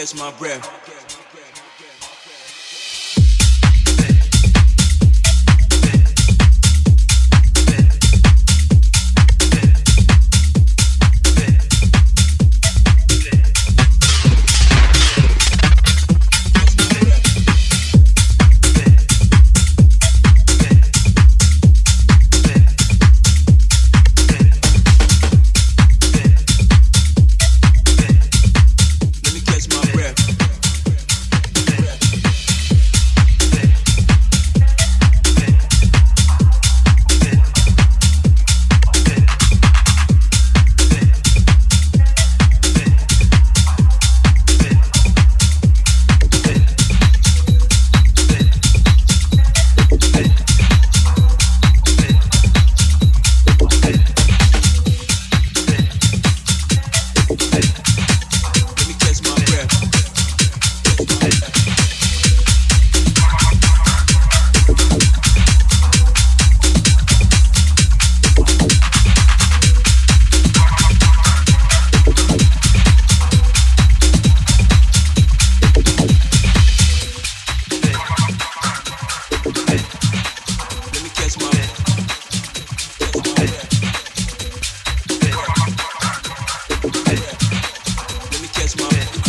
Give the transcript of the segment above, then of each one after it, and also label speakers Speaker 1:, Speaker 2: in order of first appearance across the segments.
Speaker 1: catch my breath. It's my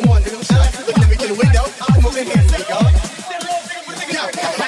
Speaker 2: Come on, nigga. Should I flip a nigga through the window? Come over here, nigga. Yo.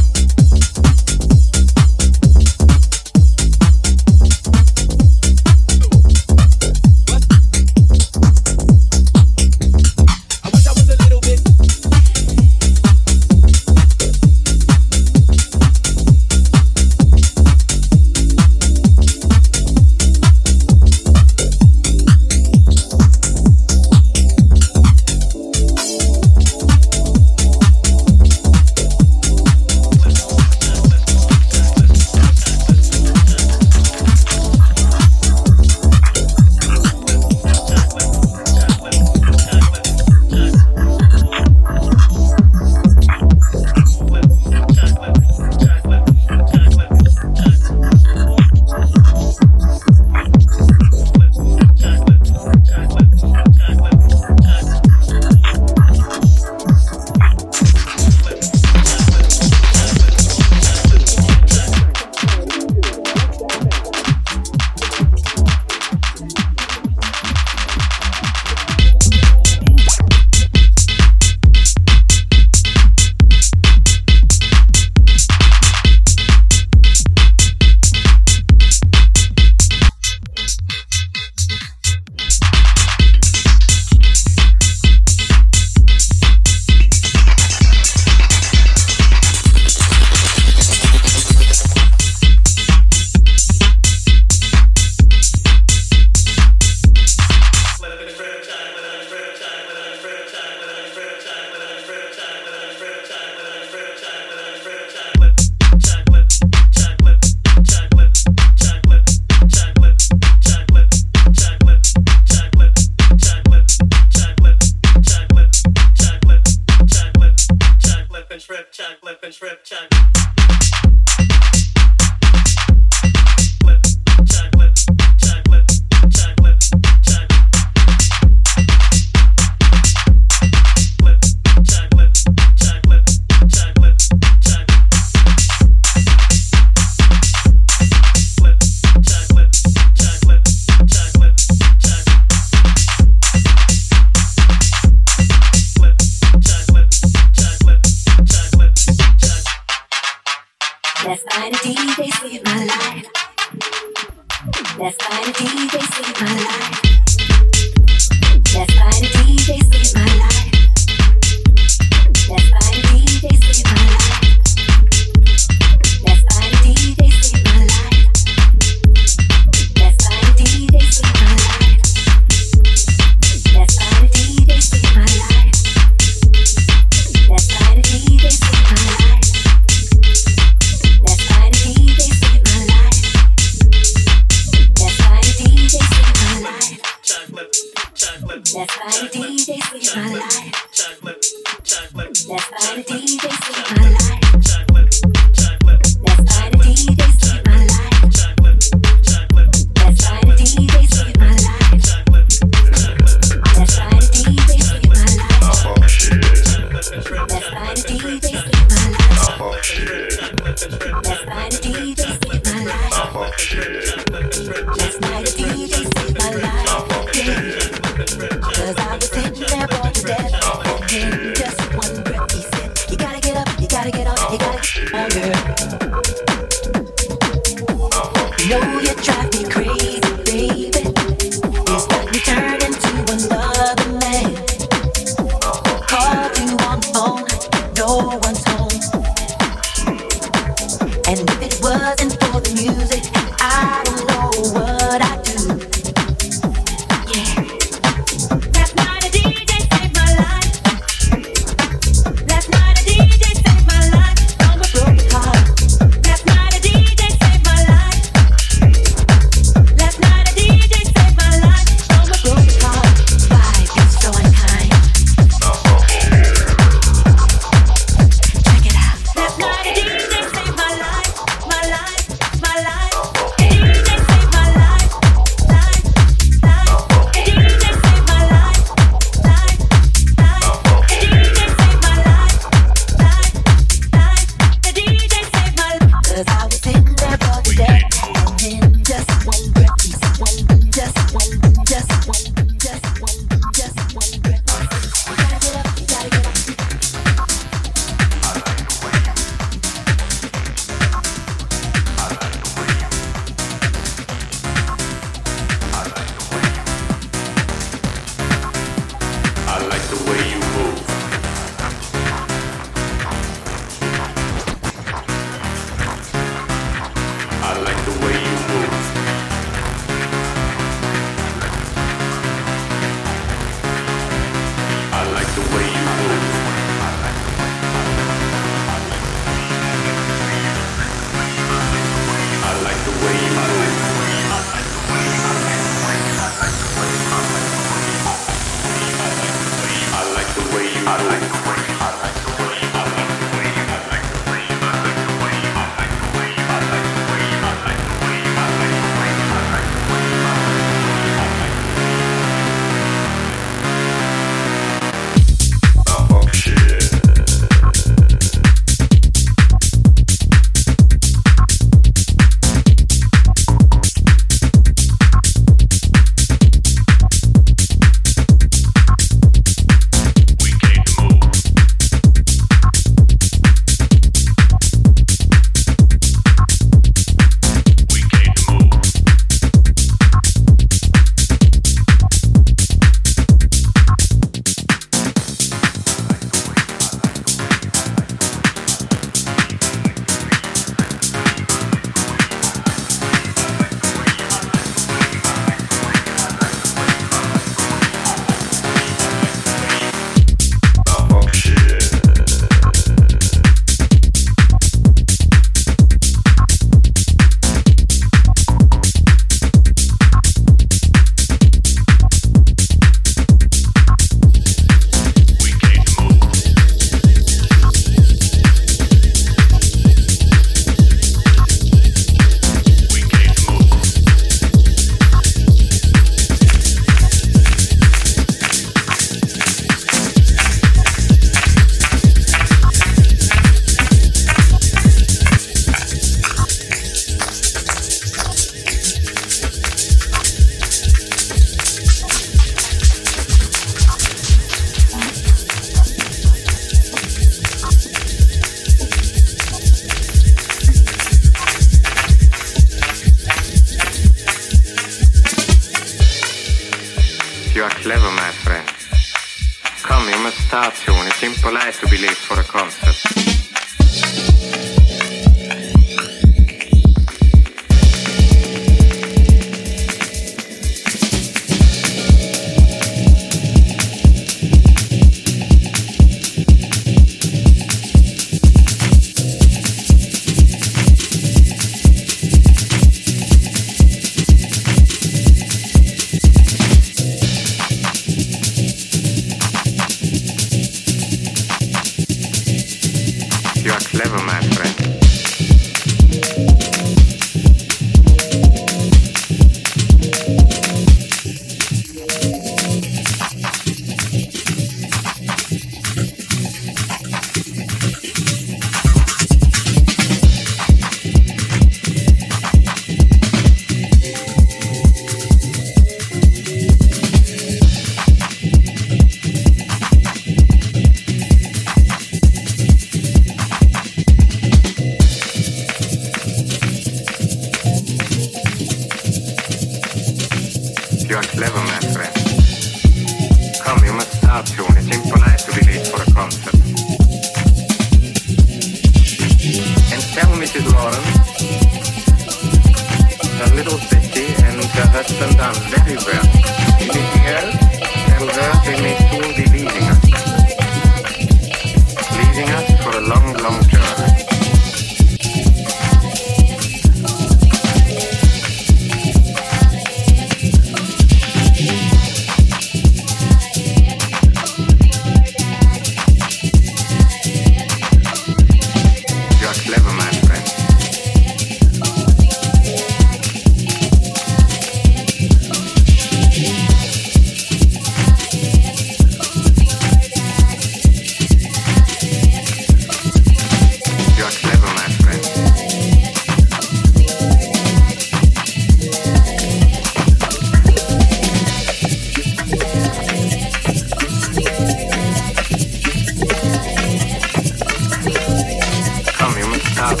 Speaker 3: And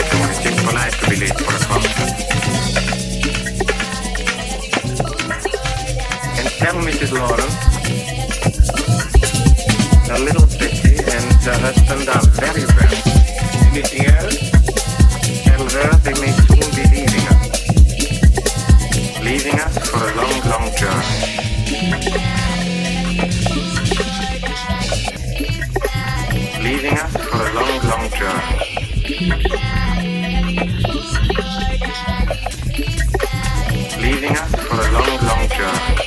Speaker 3: tell Mrs. Lawrence, the little Bessie and the husband are very well. Anything else? Her they may soon be leaving us. Leaving us for a long, long journey. Leaving us for a long, long journey. Leaving us for a long, long journey.